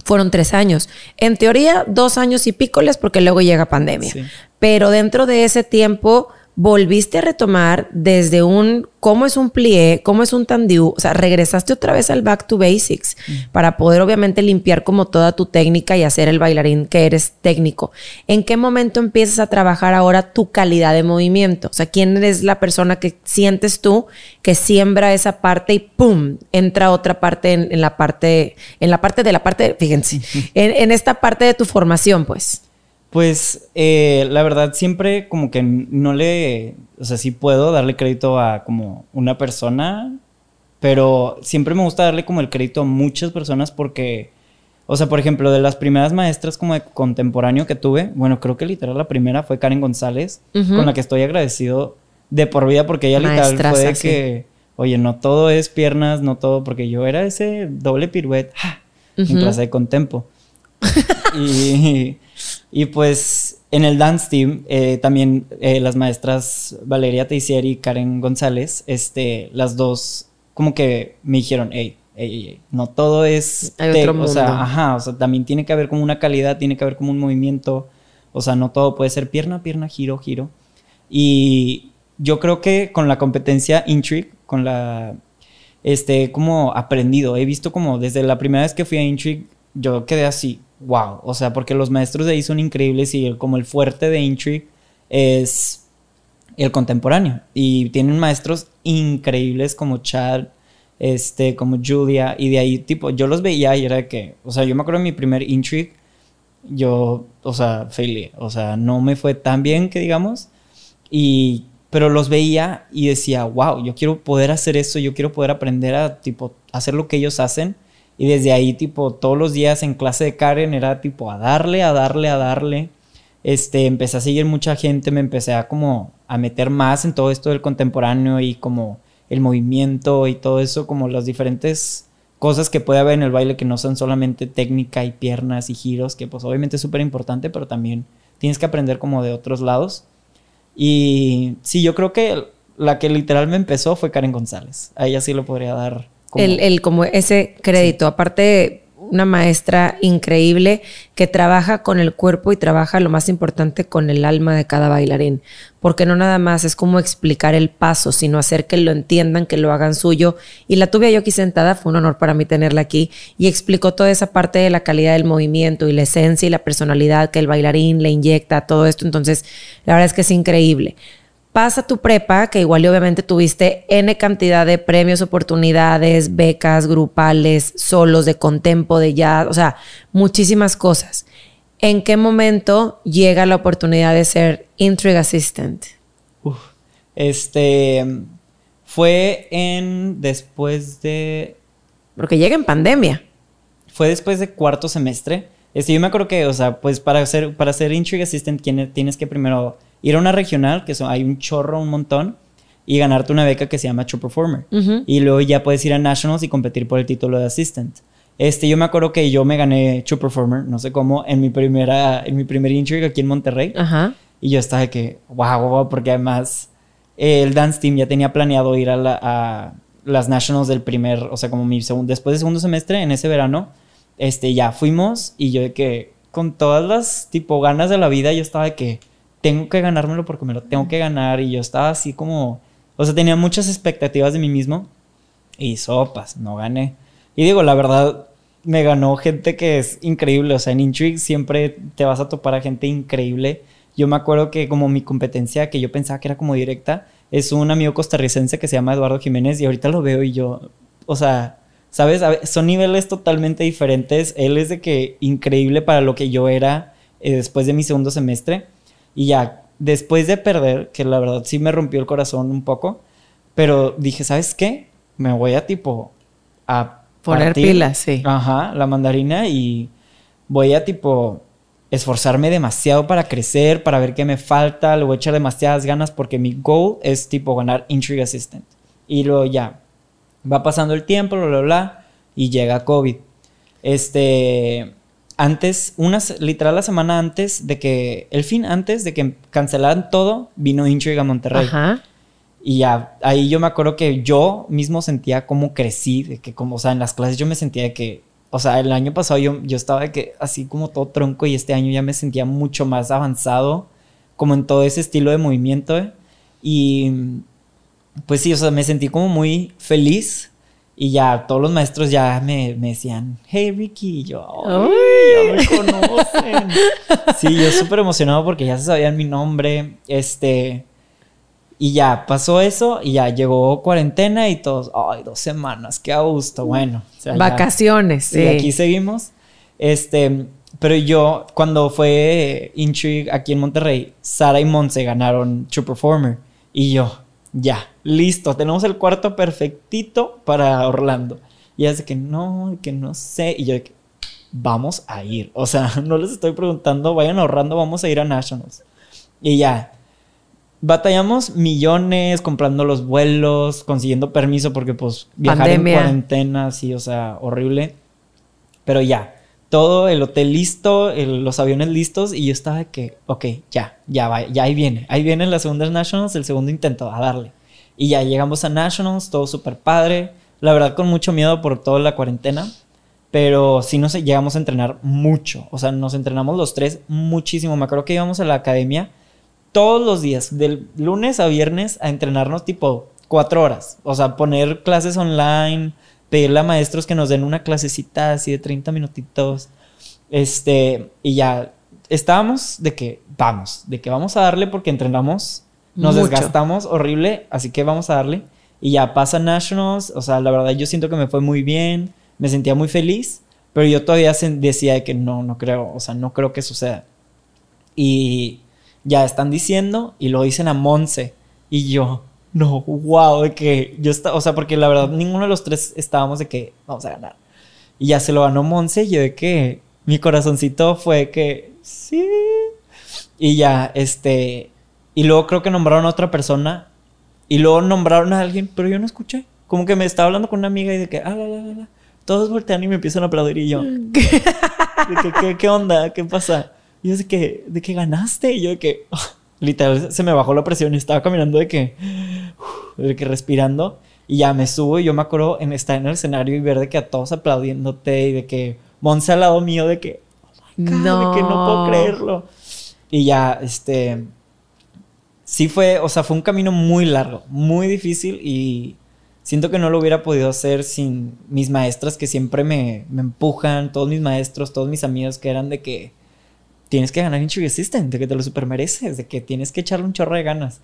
fueron tres años. En teoría, dos años y pícoles porque luego llega pandemia. Pero dentro de ese tiempo volviste a retomar desde un cómo es un plié, cómo es un tandiu, o sea, regresaste otra vez al back to basics mm. para poder obviamente limpiar como toda tu técnica y hacer el bailarín que eres técnico. ¿En qué momento empiezas a trabajar ahora tu calidad de movimiento? O sea, ¿quién eres la persona que sientes tú que siembra esa parte y pum, entra otra parte en, la parte, en la parte de la parte, fíjense, <laughs> en esta parte de tu formación, pues? Pues eh, la verdad siempre como que no le, o sea, sí puedo darle crédito a como una persona, pero siempre me gusta darle como el crédito a muchas personas porque, o sea, por ejemplo, de las primeras maestras como de contemporáneo que tuve, bueno, creo que literal la primera fue Karen González, con la que estoy agradecido de por vida porque ella literal fue de que, oye, no todo es piernas, no todo, porque yo era ese doble piruet en clase de contempo. <laughs> y y pues en el dance team eh, también eh, las maestras Valeria Teisier y Karen González, este, las dos como que me dijeron, hey, hey, no todo es... o sea, ajá, o sea, también tiene que haber como una calidad, tiene que haber como un movimiento, o sea, no todo puede ser pierna, pierna, giro, giro. Y yo creo que con la competencia Intrigue, con la... Este, como aprendido, he visto como desde la primera vez que fui a Intrigue, yo quedé así, wow. O sea, porque los maestros de ahí son increíbles y como el fuerte de Intrigue es el contemporáneo. Y tienen maestros increíbles como Chad, este, como Julia. Y de ahí, tipo, yo los veía y era que, o sea, yo me acuerdo de mi primer Intrigue, yo, o sea, failé. O sea, no me fue tan bien que digamos. Y, pero los veía y decía, wow, yo quiero poder hacer eso, yo quiero poder aprender a, tipo, hacer lo que ellos hacen y desde ahí, tipo, todos los días en clase de Karen era tipo a darle, a darle, a darle. Este, empecé a seguir mucha gente, me empecé a como a meter más en todo esto del contemporáneo y como el movimiento y todo eso, como las diferentes cosas que puede haber en el baile que no son solamente técnica y piernas y giros, que pues obviamente es súper importante, pero también tienes que aprender como de otros lados. Y sí, yo creo que la que literal me empezó fue Karen González. A ella sí lo podría dar el, como ese crédito. Aparte, una maestra increíble que trabaja con el cuerpo y trabaja lo más importante con el alma de cada bailarín. Porque no nada más es como explicar el paso, sino hacer que lo entiendan, que lo hagan suyo. Y la tuve yo aquí sentada, fue un honor para mí tenerla aquí. Y explicó toda esa parte de la calidad del movimiento y la esencia y la personalidad que el bailarín le inyecta, todo esto. Entonces, la verdad es que es increíble pasa tu prepa, que igual y obviamente tuviste N cantidad de premios, oportunidades, becas, grupales, solos, de contempo, de jazz, o sea, muchísimas cosas. ¿En qué momento llega la oportunidad de ser Intrigue Assistant? este fue en después de. Porque llega en pandemia. Fue después de cuarto semestre. Este, yo me acuerdo que, o sea, pues para ser, para ser Intrigue Assistant tienes que primero ir a una regional, que son, hay un chorro, un montón, y ganarte una beca que se llama True Performer. Y luego ya puedes ir a Nationals y competir por el título de Assistant. Este, yo me acuerdo que yo me gané True Performer, no sé cómo, en mi primera, en mi primer Intrigue aquí en Monterrey. Ajá. Y yo estaba de que, wow, wow, porque además el dance team ya tenía planeado ir a, a las Nationals del primer, o sea, como mi segundo, después del segundo semestre, en ese verano, este, ya fuimos y yo de que, con todas las, tipo, ganas de la vida, yo estaba de que, tengo que ganármelo porque me lo tengo que ganar y yo estaba así como, o sea, tenía muchas expectativas de mí mismo y sopas, no gané. Y digo, la verdad, me ganó gente que es increíble, o sea, en Intrigue siempre te vas a topar a gente increíble yo me acuerdo que como mi competencia, que yo pensaba que era como directa, es un amigo costarricense que se llama Eduardo Jiménez y ahorita lo veo y yo, o sea, ¿sabes? son niveles totalmente diferentes. Él es de que increíble para lo que yo era eh, después de mi segundo semestre. Y ya, después de perder, que la verdad sí me rompió el corazón un poco, pero dije, ¿sabes qué? Me voy a tipo a poner pilas, sí. Ajá, la mandarina y voy a tipo esforzarme demasiado para crecer, para ver qué me falta, le voy a echar demasiadas ganas porque mi goal es tipo ganar Intrigue Assistant. Y luego ya, va pasando el tiempo, bla, bla, bla, y llega COVID. Este, antes, unas, literal la semana antes de que, el fin antes de que cancelaran todo, vino Intrigue a Monterrey. Ajá. Y ya, ahí yo me acuerdo que yo mismo sentía cómo crecí, de que como, o sea, en las clases yo me sentía de que o sea, el año pasado yo, yo estaba que así como todo tronco y este año ya me sentía mucho más avanzado, como en todo ese estilo de movimiento. ¿eh? Y pues sí, o sea, me sentí como muy feliz y ya todos los maestros ya me, me decían, hey Ricky, y yo, ¡ay! Ya me conocen. sí, yo súper emocionado porque ya se sabían mi nombre. Este. Y ya pasó eso y ya llegó cuarentena y todos, ay, dos semanas, qué a gusto, bueno. Vacaciones, sí. Y aquí seguimos. Este, pero yo, cuando fue Intrigue aquí en Monterrey, Sara y Monse ganaron True Performer. Y yo, ya, listo, tenemos el cuarto perfectito para Orlando. Y ella dice que no, que no sé. Y yo de que, vamos a ir. O sea, <laughs> no les estoy preguntando, vayan ahorrando, vamos a ir a Nationals. Y ya, batallamos millones comprando los vuelos, consiguiendo permiso porque pues viajar en cuarentena, sí, o sea, horrible. Pero ya, todo el hotel listo, los aviones listos y yo estaba de que, ok, ya, ya va, ya ahí viene, ahí viene la segunda Nationals, el segundo intento, a darle. Y ya llegamos a Nationals, todo súper padre, la verdad con mucho miedo por toda la cuarentena, pero sí nos llegamos a entrenar mucho, o sea, nos entrenamos los tres muchísimo, me acuerdo que íbamos a la academia todos los días, del lunes a viernes, a entrenarnos tipo cuatro horas. O sea, poner clases online, pedirle a maestros que nos den una clasecita así de 30 minutitos. Este, y ya estábamos de que vamos, de que vamos a darle porque entrenamos, nos desgastamos horrible, así que vamos a darle. Y ya pasa Nationals, o sea, la verdad yo siento que me fue muy bien, me sentía muy feliz, pero yo todavía decía de que no, no creo, o sea, no creo que suceda. Y ya están diciendo y lo dicen a Monse. Y yo, no, wow, de que yo estaba, o sea, porque la verdad ninguno de los tres estábamos de que vamos a ganar. Y ya se lo ganó Monse y yo de que mi corazoncito fue que sí. Y ya, este, y luego creo que nombraron a otra persona y luego nombraron a alguien, pero yo no escuché. Como que me estaba hablando con una amiga y de que, ah, la, la, la. Todos voltean y me empiezan a aplaudir y yo, <laughs> ¿qué, qué onda? ¿Qué pasa? Y yo de que, de que ganaste. Y yo de que, <laughs> literal, se me bajó la presión y estaba caminando de que, de que respirando. Y ya me subo y yo me acuerdo en estar en el escenario y ver de que a todos aplaudiéndote y de que Monse al lado mío de que, oh my God, no. de que no puedo creerlo. Y ya, este, sí fue, o sea, fue un camino muy largo, muy difícil y siento que no lo hubiera podido hacer sin mis maestras que siempre me, me empujan, todos mis maestros, todos mis amigos que eran de que tienes que ganar Intrigue Assistant, de que te lo super mereces, de que tienes que echarle un chorro de ganas.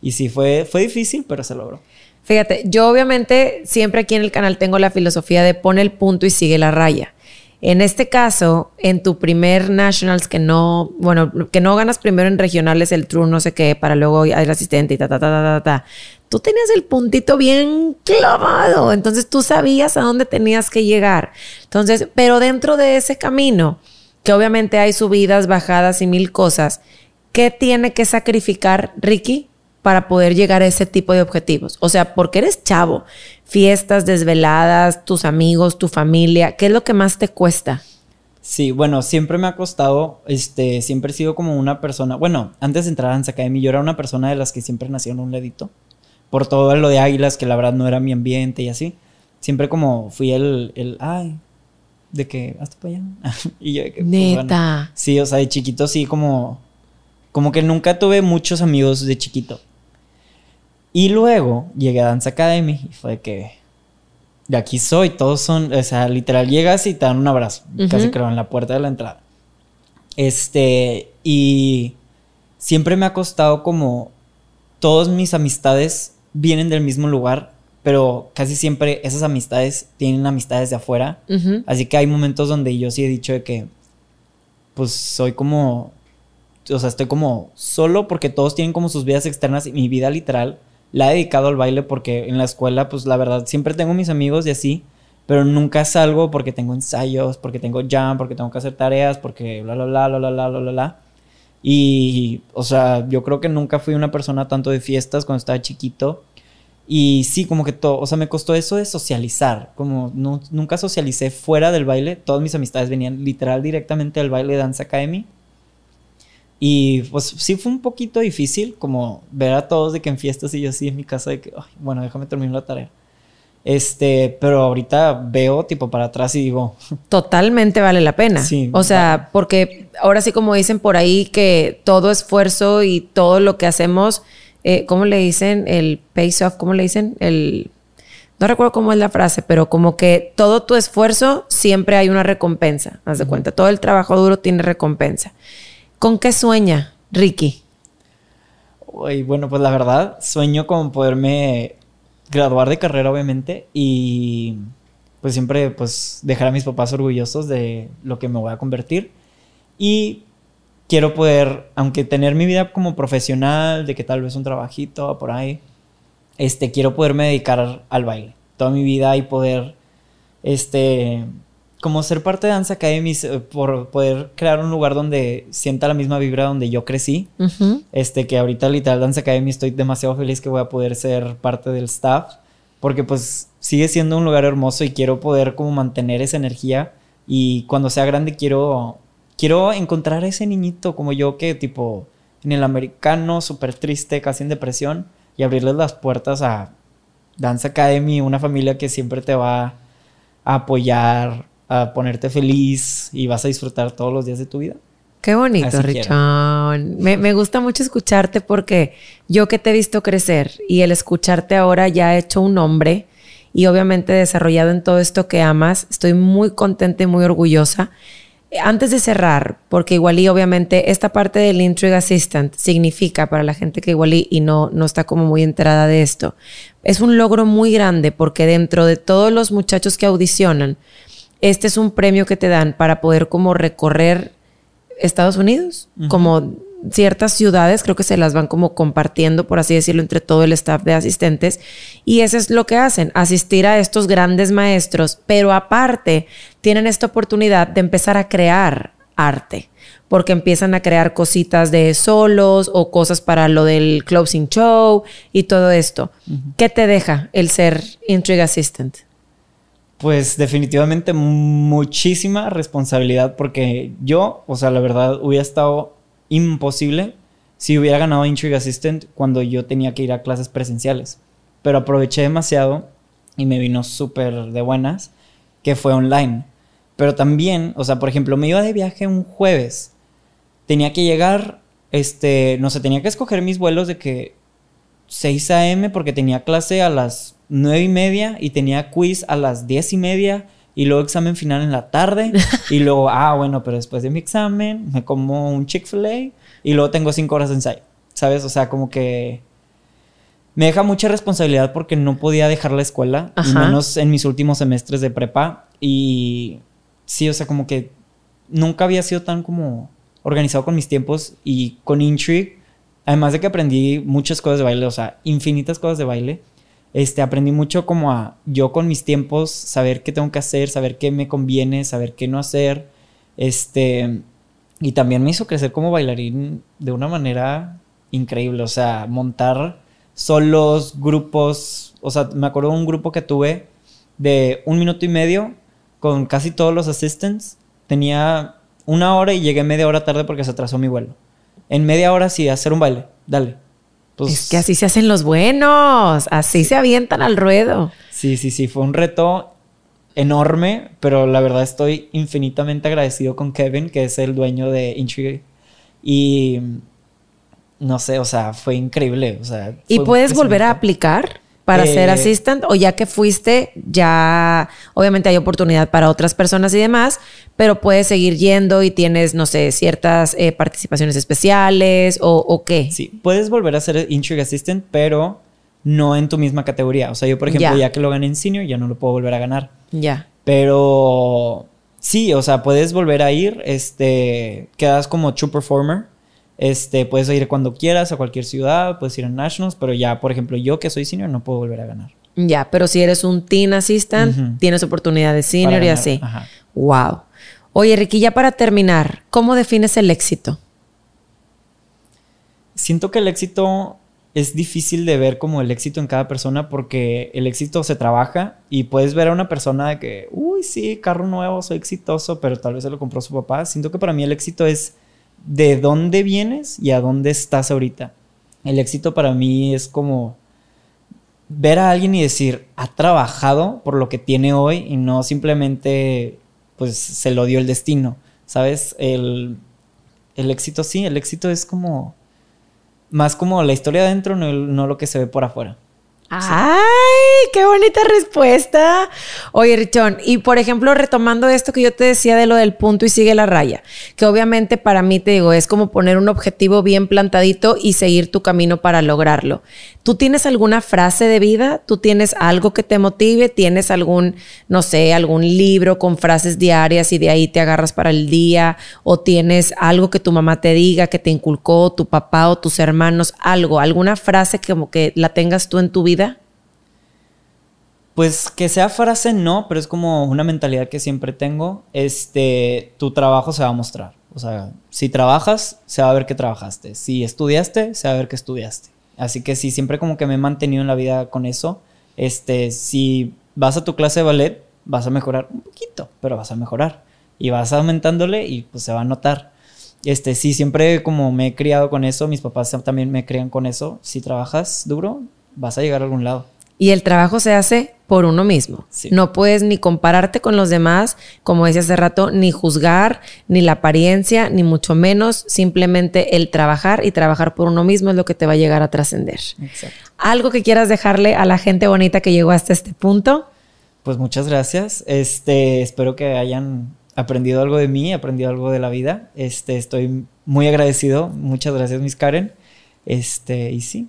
Y sí, fue, fue difícil, pero se logró. Fíjate, yo obviamente siempre aquí en el canal tengo la filosofía de pone el punto y sigue la raya. En este caso, en tu primer Nationals, que no, bueno, que no ganas primero en regionales el true no sé qué, para luego ir asistente y ta, ta, ta, ta, ta, ta. Tú tenías el puntito bien clavado, entonces tú sabías a dónde tenías que llegar. Entonces, pero dentro de ese camino, que obviamente hay subidas, bajadas y mil cosas, ¿qué tiene que sacrificar Ricky para poder llegar a ese tipo de objetivos? O sea, porque eres chavo, fiestas, desveladas, tus amigos, tu familia, ¿qué es lo que más te cuesta? Sí, bueno, siempre me ha costado, este, siempre he sido como una persona, bueno, antes de entrar a Dance Academy, yo era una persona de las que siempre nació en un ledito, por todo lo de águilas, que la verdad no era mi ambiente y así. Siempre como fui el, el ay, de que, hasta para allá. <laughs> y yo, pues, Neta. sí, o sea, de chiquito sí, como, como que nunca tuve muchos amigos de chiquito. Y luego llegué a Dance Academy y fue que de aquí soy, todos son, o sea, literal llegas y te dan un abrazo, casi creo, en la puerta de la entrada. Este, y siempre me ha costado como todas mis amistades vienen del mismo lugar, pero casi siempre esas amistades tienen amistades de afuera. Así que hay momentos donde yo sí he dicho de que, pues soy como, o sea, estoy como solo porque todos tienen como sus vidas externas y mi vida literal la he dedicado al baile porque en la escuela, pues la verdad, siempre tengo mis amigos y así, pero nunca salgo porque tengo ensayos, porque tengo jam, porque tengo que hacer tareas, porque bla, bla, bla, bla, bla, bla, bla, bla. Y, o sea, yo creo que nunca fui una persona tanto de fiestas cuando estaba chiquito. Y sí, como que todo, o sea, me costó eso de socializar, como no, nunca socialicé fuera del baile, todas mis amistades venían literal directamente del baile Dance Academy. Y pues sí fue un poquito difícil como ver a todos de que en fiestas y yo así en mi casa de que, bueno, déjame terminar la tarea. Este, pero ahorita veo tipo para atrás y digo. <laughs> Totalmente vale la pena. Sí. O sea, porque ahora sí, como dicen por ahí, que todo esfuerzo y todo lo que hacemos, eh, ¿cómo le dicen? El pace off, ¿cómo le dicen? El. No recuerdo cómo es la frase, pero como que todo tu esfuerzo siempre hay una recompensa. Haz de cuenta, todo el trabajo duro tiene recompensa. ¿Con qué sueña Ricky? Uy, bueno, pues la verdad, sueño con poderme graduar de carrera, obviamente, y pues siempre pues dejar a mis papás orgullosos de lo que me voy a convertir. Y quiero poder, aunque tener mi vida como profesional, de que tal vez un trabajito por ahí, este, quiero poderme dedicar al baile toda mi vida y poder, este, como ser parte de Dance Academy, eh, por poder crear un lugar donde sienta la misma vibra donde yo crecí. Este, que ahorita literal Dance Academy estoy demasiado feliz que voy a poder ser parte del staff. Porque pues sigue siendo un lugar hermoso y quiero poder como mantener esa energía. Y cuando sea grande quiero, quiero encontrar a ese niñito como yo que tipo en el americano, súper triste, casi en depresión. Y abrirles las puertas a Dance Academy, una familia que siempre te va a apoyar, a ponerte feliz y vas a disfrutar todos los días de tu vida. Qué bonito, Richón. Me, me, gusta mucho escucharte porque yo que te he visto crecer y el escucharte ahora ya ha hecho un hombre y obviamente desarrollado en todo esto que amas, estoy muy contenta y muy orgullosa. Antes de cerrar, porque igual y obviamente esta parte del Intrigue Assistant significa para la gente que igual y, no, no está como muy enterada de esto, es un logro muy grande porque dentro de todos los muchachos que audicionan, este es un premio que te dan para poder como recorrer Estados Unidos, como ciertas ciudades, creo que se las van como compartiendo, por así decirlo, entre todo el staff de asistentes. Y eso es lo que hacen, asistir a estos grandes maestros, pero aparte tienen esta oportunidad de empezar a crear arte, porque empiezan a crear cositas de solos o cosas para lo del closing show y todo esto. ¿Qué te deja el ser Intrigue Assistant? Pues definitivamente muchísima responsabilidad porque yo, o sea, la verdad hubiera estado imposible si hubiera ganado Intrigue Assistant cuando yo tenía que ir a clases presenciales. Pero aproveché demasiado y me vino súper de buenas que fue online. Pero también, o sea, por ejemplo, me iba de viaje un jueves. Tenía que llegar, este, no sé, tenía que escoger mis vuelos de que 6 a.m. porque tenía clase a las nueve y media y tenía quiz a las diez y media y luego examen final en la tarde y <laughs> luego, ah, bueno, pero después de mi examen me como un Chick-fil-A y luego tengo cinco horas de ensayo, ¿sabes? O sea, como que me deja mucha responsabilidad porque no podía dejar la escuela, menos en mis últimos semestres de prepa y sí, o sea, como que nunca había sido tan como organizado con mis tiempos y con Intrigue, además de que aprendí muchas cosas de baile, o sea, infinitas cosas de baile este, aprendí mucho como a yo con mis tiempos saber qué tengo que hacer, saber qué me conviene, saber qué no hacer. Este, y también me hizo crecer como bailarín de una manera increíble. O sea, montar solos, grupos. O sea, me acuerdo un grupo que tuve de un minuto y medio con casi todos los assistants. Tenía una hora y llegué media hora tarde porque se atrasó mi vuelo. En media hora sí, hacer un baile. Dale. Pues, es que así se hacen los buenos, así se avientan al ruedo. Sí, sí, sí, fue un reto enorme, pero la verdad estoy infinitamente agradecido con Kevin, que es el dueño de Intrigue. Y no sé, o sea, fue increíble. O sea, ¿Y puedes volver a aplicar? Para ser eh, assistant o ya que fuiste, ya obviamente hay oportunidad para otras personas y demás, pero puedes seguir yendo y tienes, no sé, ciertas eh, participaciones especiales o, qué. Sí, puedes volver a ser Intrigue Assistant, pero no en tu misma categoría. O sea, yo, por ejemplo, ya, que lo gané en senior, ya no lo puedo volver a ganar. Ya. Pero sí, o sea, puedes volver a ir, este, quedas como true performer este, puedes ir cuando quieras a cualquier ciudad, puedes ir a Nationals, pero ya, por ejemplo, yo que soy senior no puedo volver a ganar. Ya, pero si eres un teen assistant, tienes oportunidad de senior y así. Wow. Oye, Ricky, ya para terminar, ¿cómo defines el éxito? Siento que el éxito es difícil de ver como el éxito en cada persona porque el éxito se trabaja y puedes ver a una persona de que, uy, sí, carro nuevo, soy exitoso, pero tal vez se lo compró su papá. Siento que para mí el éxito es de dónde vienes y a dónde estás ahorita. El éxito para mí es como ver a alguien y decir, ha trabajado por lo que tiene hoy y no simplemente pues se lo dio el destino, ¿sabes? El, el éxito sí, el éxito es como más como la historia adentro, no, no lo que se ve por afuera. ¡Ay, qué bonita respuesta! Oye, Richón, y por ejemplo, retomando esto que yo te decía de lo del punto y sigue la raya, que obviamente para mí te digo, es como poner un objetivo bien plantadito y seguir tu camino para lograrlo. ¿Tú tienes alguna frase de vida? ¿Tú tienes algo que te motive? ¿Tienes algún, no sé, algún libro con frases diarias y de ahí te agarras para el día? ¿O tienes algo que tu mamá te diga, que te inculcó tu papá o tus hermanos? Algo, alguna frase como que la tengas tú en tu vida pues que sea frase no, pero es como una mentalidad que siempre tengo. Este, tu trabajo se va a mostrar. O sea, si trabajas, se va a ver que trabajaste. Si estudiaste, se va a ver que estudiaste. Así que sí, siempre como que me he mantenido en la vida con eso. Este, si vas a tu clase de ballet, vas a mejorar un poquito, pero vas a mejorar. Y vas aumentándole y pues se va a notar. Este, sí, siempre como me he criado con eso, mis papás también me crían con eso. Si trabajas duro, vas a llegar a algún lado. Y el trabajo se hace por uno mismo. No puedes ni compararte con los demás, como decía hace rato, ni juzgar, ni la apariencia, ni mucho menos. Simplemente el trabajar y trabajar por uno mismo es lo que te va a llegar a trascender. ¿Algo que quieras dejarle a la gente bonita que llegó hasta este punto? Pues muchas gracias. Este, espero que hayan aprendido algo de mí, aprendido algo de la vida. Este, estoy muy agradecido. Muchas gracias, Miss Karen. Este, y sí,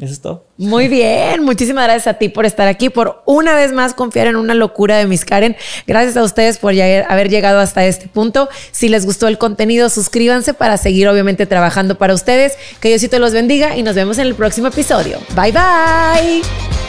eso es todo. Muy bien, muchísimas gracias a ti por estar aquí, por una vez más confiar en una locura de Miss Karen. Gracias a ustedes por haber llegado hasta este punto. Si les gustó el contenido, suscríbanse para seguir obviamente trabajando para ustedes. Que Diosito los bendiga y nos vemos en el próximo episodio. Bye bye.